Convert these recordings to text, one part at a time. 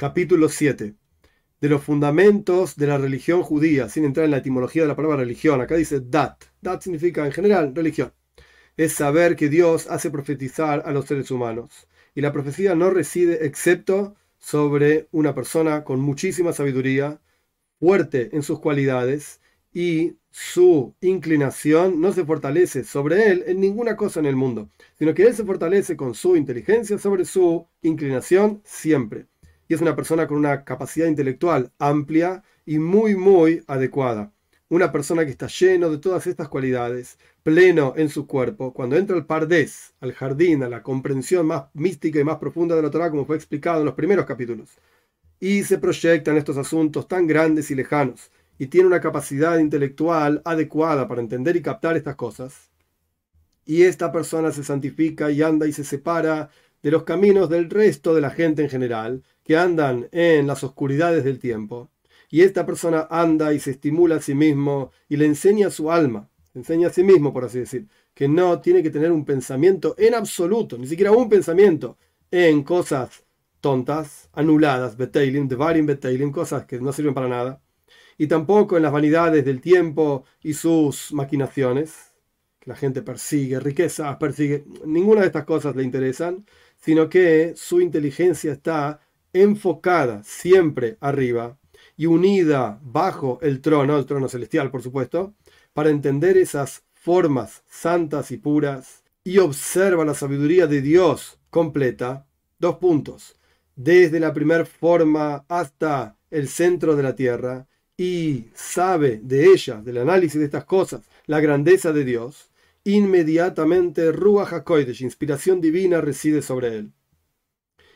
Capítulo 7. De los fundamentos de la religión judía, sin entrar en la etimología de la palabra religión. Acá dice dat. Dat significa en general religión. Es saber que Dios hace profetizar a los seres humanos. Y la profecía no reside excepto sobre una persona con muchísima sabiduría, fuerte en sus cualidades y su inclinación no se fortalece sobre él en ninguna cosa en el mundo, sino que él se fortalece con su inteligencia sobre su inclinación siempre. Y es una persona con una capacidad intelectual amplia y muy, muy adecuada. Una persona que está lleno de todas estas cualidades, pleno en su cuerpo, cuando entra al pardés, al jardín, a la comprensión más mística y más profunda de la Torah, como fue explicado en los primeros capítulos, y se proyecta en estos asuntos tan grandes y lejanos, y tiene una capacidad intelectual adecuada para entender y captar estas cosas, y esta persona se santifica y anda y se separa de los caminos del resto de la gente en general, que andan en las oscuridades del tiempo, y esta persona anda y se estimula a sí mismo y le enseña a su alma, enseña a sí mismo, por así decir, que no tiene que tener un pensamiento en absoluto, ni siquiera un pensamiento en cosas tontas, anuladas, betailim, devarim betailim, cosas que no sirven para nada, y tampoco en las vanidades del tiempo y sus maquinaciones, que la gente persigue, riquezas, persigue, ninguna de estas cosas le interesan, sino que su inteligencia está enfocada siempre arriba y unida bajo el trono, el trono celestial por supuesto, para entender esas formas santas y puras y observa la sabiduría de Dios completa. Dos puntos. Desde la primera forma hasta el centro de la tierra y sabe de ella, del análisis de estas cosas, la grandeza de Dios, inmediatamente Ruach HaKodesh, inspiración divina, reside sobre él.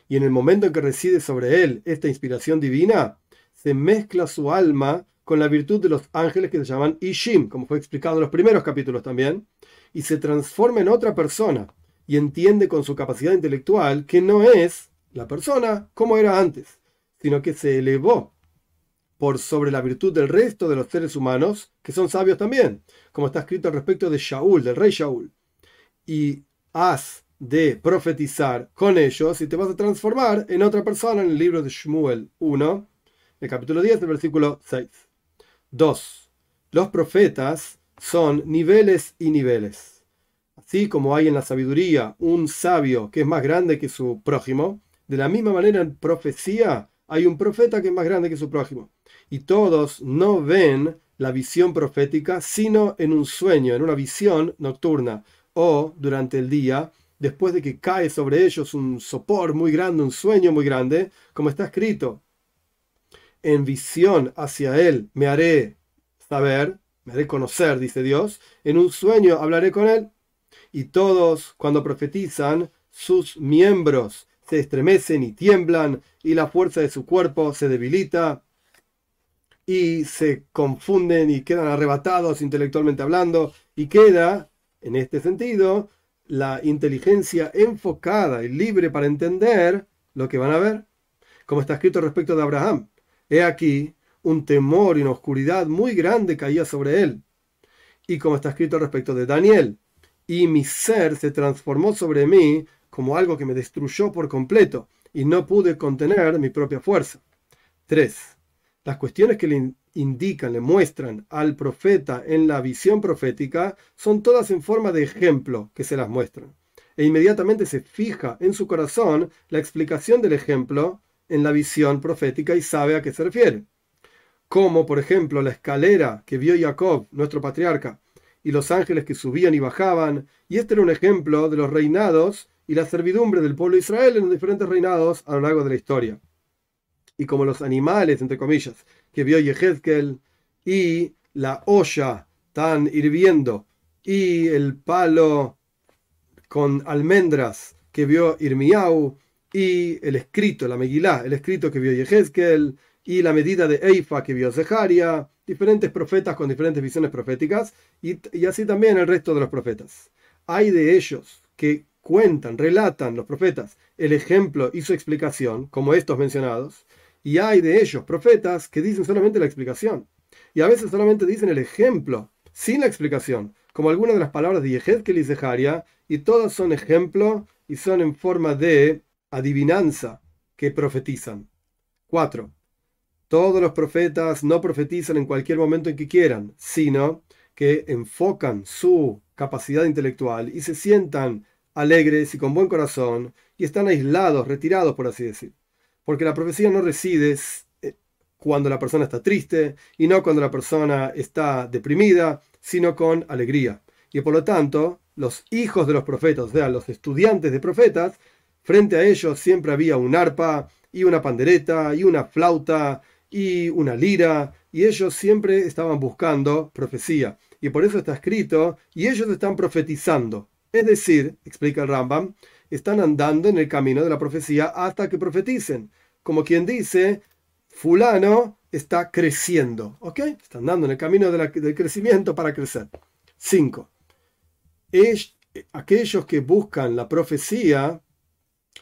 Y en el momento en que reside sobre él esta inspiración divina, se mezcla su alma con la virtud de los ángeles que se llaman Ishim, como fue explicado en los primeros capítulos también, y se transforma en otra persona y entiende con su capacidad intelectual que no es la persona como era antes, sino que se elevó por sobre la virtud del resto de los seres humanos, que son sabios también, como está escrito al respecto de Shaul, del rey Shaul. Y has de profetizar con ellos y te vas a transformar en otra persona en el libro de Shmuel 1, el capítulo 10, el versículo 6. 2. Los profetas son niveles y niveles. Así como hay en la sabiduría un sabio que es más grande que su prójimo, de la misma manera en profecía hay un profeta que es más grande que su prójimo y todos no ven la visión profética sino en un sueño, en una visión nocturna o durante el día, después de que cae sobre ellos un sopor muy grande, un sueño muy grande, como está escrito. En visión hacia él me haré saber, me haré conocer, dice Dios, en un sueño hablaré con él. Y todos, cuando profetizan, sus miembros se estremecen y tiemblan, y la fuerza de su cuerpo se debilita, y se confunden y quedan arrebatados intelectualmente hablando y queda, en este sentido, la inteligencia enfocada y libre para entender lo que van a ver, como está escrito respecto de Abraham. He aquí, un temor y una oscuridad muy grande caía sobre él. Y como está escrito respecto de Daniel, y mi ser se transformó sobre mí como algo que me destruyó por completo, y no pude contener mi propia fuerza. 3 las cuestiones que le indican, le muestran al profeta en la visión profética son todas en forma de ejemplo que se las muestran. E inmediatamente se fija en su corazón la explicación del ejemplo en la visión profética y sabe a qué se refiere. Como, por ejemplo, la escalera que vio Jacob, nuestro patriarca, y los ángeles que subían y bajaban, y este era un ejemplo de los reinados y la servidumbre del pueblo de Israel en los diferentes reinados a lo largo de la historia y como los animales, entre comillas, que vio Yehezkel, y la olla tan hirviendo, y el palo con almendras que vio Irmiau, y el escrito, la Megilá, el escrito que vio Yehezkel, y la medida de Eifa que vio Zeharia, diferentes profetas con diferentes visiones proféticas, y, y así también el resto de los profetas. Hay de ellos que cuentan, relatan los profetas el ejemplo y su explicación, como estos mencionados, y hay de ellos, profetas, que dicen solamente la explicación. Y a veces solamente dicen el ejemplo, sin la explicación, como algunas de las palabras de Yehezkel y Zeharia, y todas son ejemplo y son en forma de adivinanza que profetizan. 4. Todos los profetas no profetizan en cualquier momento en que quieran, sino que enfocan su capacidad intelectual y se sientan alegres y con buen corazón y están aislados, retirados, por así decir. Porque la profecía no reside eh, cuando la persona está triste y no cuando la persona está deprimida, sino con alegría. Y por lo tanto, los hijos de los profetas, o sea, los estudiantes de profetas, frente a ellos siempre había un arpa y una pandereta y una flauta y una lira, y ellos siempre estaban buscando profecía. Y por eso está escrito, y ellos están profetizando. Es decir, explica el Rambam, están andando en el camino de la profecía hasta que profeticen. Como quien dice, fulano está creciendo. ¿Ok? Están andando en el camino del crecimiento para crecer. 5. Aquellos que buscan la profecía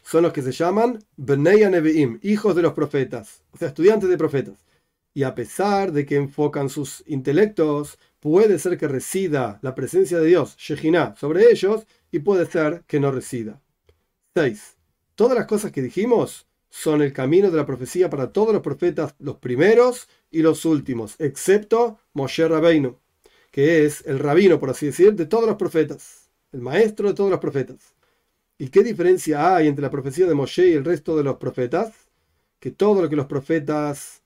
son los que se llaman Bnei Nevi'im, hijos de los profetas, o sea, estudiantes de profetas. Y a pesar de que enfocan sus intelectos, puede ser que resida la presencia de Dios, Shejinah, sobre ellos, y puede ser que no resida. 6. Todas las cosas que dijimos son el camino de la profecía para todos los profetas, los primeros y los últimos, excepto Moshe Rabbeinu, que es el rabino, por así decir, de todos los profetas, el maestro de todos los profetas. ¿Y qué diferencia hay entre la profecía de Moshe y el resto de los profetas? Que todo lo que los profetas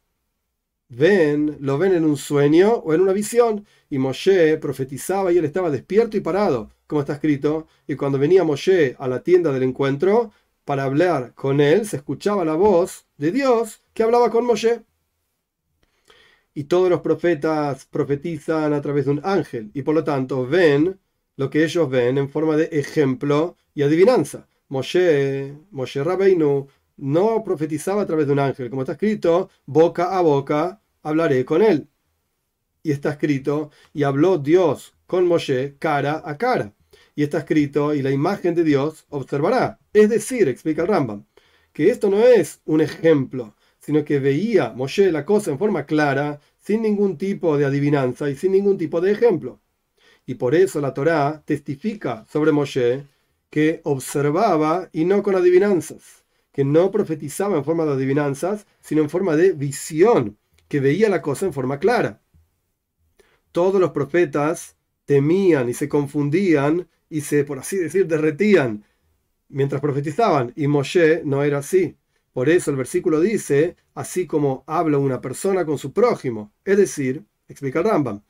ven, lo ven en un sueño o en una visión. Y Moshe profetizaba y él estaba despierto y parado, como está escrito. Y cuando venía Moshe a la tienda del encuentro, para hablar con él, se escuchaba la voz de Dios que hablaba con Moshe. Y todos los profetas profetizan a través de un ángel y por lo tanto ven lo que ellos ven en forma de ejemplo y adivinanza. Moshe, Moshe Rabbeinu no profetizaba a través de un ángel, como está escrito, boca a boca hablaré con él. Y está escrito, y habló Dios con Moshe cara a cara y está escrito, y la imagen de Dios observará. Es decir, explica el Rambam, que esto no es un ejemplo, sino que veía Moshe la cosa en forma clara, sin ningún tipo de adivinanza y sin ningún tipo de ejemplo. Y por eso la Torá testifica sobre Moshe que observaba y no con adivinanzas, que no profetizaba en forma de adivinanzas, sino en forma de visión, que veía la cosa en forma clara. Todos los profetas temían y se confundían y se, por así decir, derretían mientras profetizaban. Y Moshe no era así. Por eso el versículo dice, así como habla una persona con su prójimo. Es decir, explica el Rambam,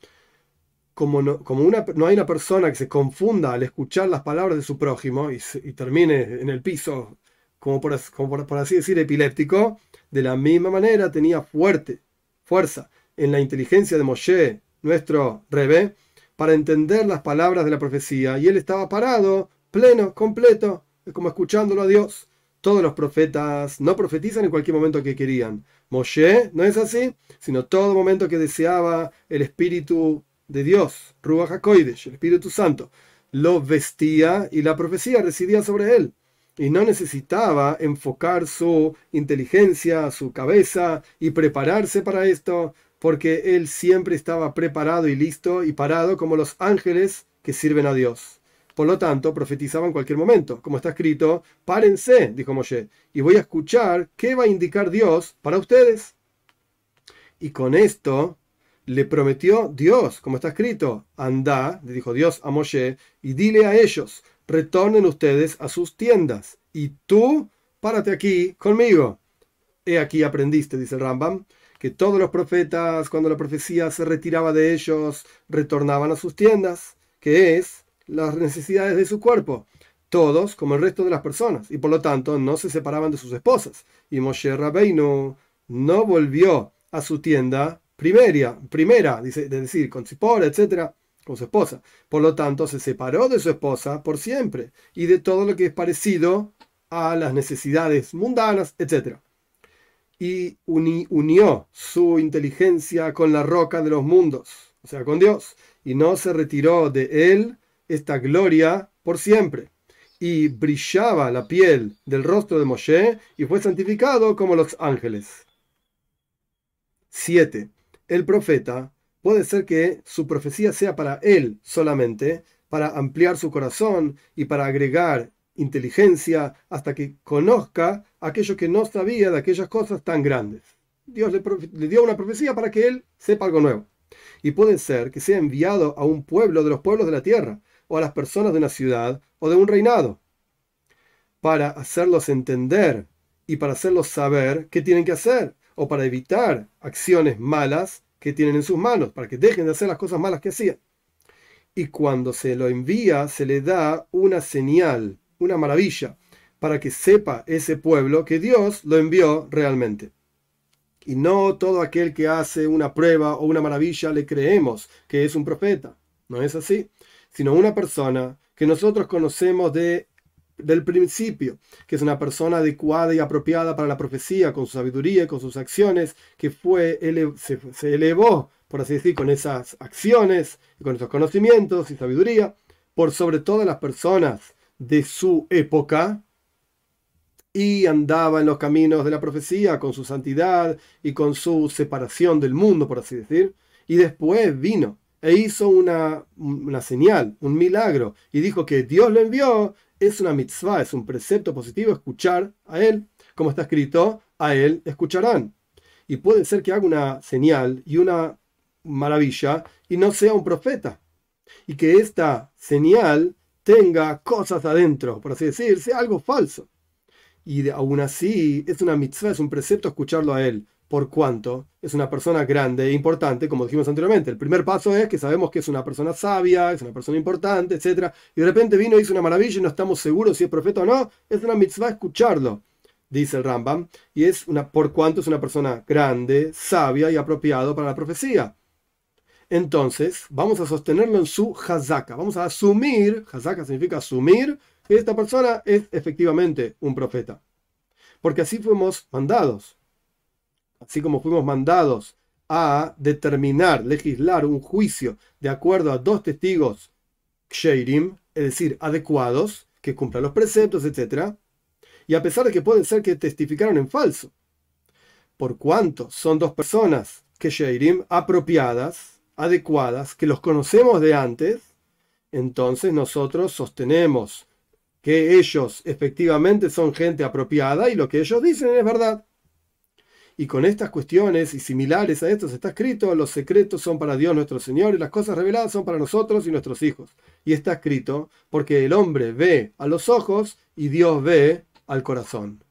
como, no, como una, no hay una persona que se confunda al escuchar las palabras de su prójimo y, termine en el piso, como, por, así decir, epiléptico, de la misma manera tenía fuerte, fuerza en la inteligencia de Moshe, nuestro Rebe, para entender las palabras de la profecía. Y él estaba parado, pleno, completo, como escuchándolo a Dios. Todos los profetas no profetizan en cualquier momento que querían. Moshe no es así, sino todo momento que deseaba el Espíritu de Dios, Ruach HaKoidesh, el Espíritu Santo, lo vestía y la profecía residía sobre él. Y no necesitaba enfocar su inteligencia, su cabeza y prepararse para esto, porque él siempre estaba preparado y listo y parado como los ángeles que sirven a Dios. Por lo tanto, profetizaba en cualquier momento. Como está escrito, párense, dijo Moshe, y voy a escuchar qué va a indicar Dios para ustedes. Y con esto le prometió Dios, como está escrito, anda, le dijo Dios a Moshe, y dile a ellos, retornen ustedes a sus tiendas, y tú, párate aquí conmigo. He aquí aprendiste, dice el Rambam, que todos los profetas, cuando la profecía se retiraba de ellos, retornaban a sus tiendas, que es las necesidades de su cuerpo, todos como el resto de las personas, y por lo tanto no se separaban de sus esposas. Y Moshe Rabbeinu no volvió a su tienda primera, primera dice, de decir, con Zipora, etcétera, con su esposa. Por lo tanto, se separó de su esposa por siempre y de todo lo que es parecido a las necesidades mundanas, etcétera y unió su inteligencia con la roca de los mundos, o sea, con Dios, y no se retiró de él esta gloria por siempre. Y brillaba la piel del rostro de Moshe y fue santificado como los ángeles. 7. El profeta puede ser que su profecía sea para él solamente, para ampliar su corazón y para agregar inteligencia hasta que conozca aquello que no sabía de aquellas cosas tan grandes. Dios le, le, dio una profecía para que él sepa algo nuevo. Y puede ser que sea enviado a un pueblo de los pueblos de la tierra, o a las personas de una ciudad o de un reinado, para hacerlos entender y para hacerlos saber qué tienen que hacer, o para evitar acciones malas que tienen en sus manos, para que dejen de hacer las cosas malas que hacían. Y cuando se lo envía, se le da una señal, una maravilla, para que sepa ese pueblo que Dios lo envió realmente. Y no todo aquel que hace una prueba o una maravilla le creemos que es un profeta. No es así. Sino una persona que nosotros conocemos de, del principio, que es una persona adecuada y apropiada para la profecía, con su sabiduría y con sus acciones, que fue, se, se elevó por así decir, con esas acciones con esos conocimientos y sabiduría, por sobre todas las personas de su época, y andaba en los caminos de la profecía con su santidad y con su separación del mundo, por así decir, y después vino e hizo una, una señal, un milagro, y dijo que Dios lo envió, es una mitzvah, es un precepto positivo escuchar a él, como está escrito, a él escucharán. Y puede ser que haga una señal y una maravilla y no sea un profeta. Y que esta señal tenga cosas adentro, por así decir, sea algo falso. Y aún así es una mitzvah, es un precepto escucharlo a él, por cuanto es una persona grande e importante, como dijimos anteriormente. El primer paso es que sabemos que es una persona sabia, es una persona importante, etc. Y de repente vino y hizo una maravilla y no estamos seguros si es profeta o no. Es una mitzvah escucharlo dice el Rambam, y es una, por cuanto es una persona grande, sabia y apropiado para la profecía entonces vamos a sostenerlo en su hazaka. Vamos a asumir, hazaka significa asumir, que esta persona es efectivamente un profeta. Porque así fuimos mandados. Así como fuimos mandados a determinar, legislar un juicio de acuerdo a dos testigos ksherim, es decir, adecuados, que cumplan los preceptos, etc. Y a pesar de que pueden ser que testificaron en falso, por cuanto son dos personas ksherim apropiadas, adecuadas, que los conocemos de antes, entonces nosotros sostenemos que ellos efectivamente son gente apropiada y lo que ellos dicen es verdad. Y con estas cuestiones y similares a esto está escrito, los secretos son para Dios nuestro Señor y las cosas reveladas son para nosotros y nuestros hijos. Y está escrito porque el hombre ve a los ojos y Dios ve al corazón.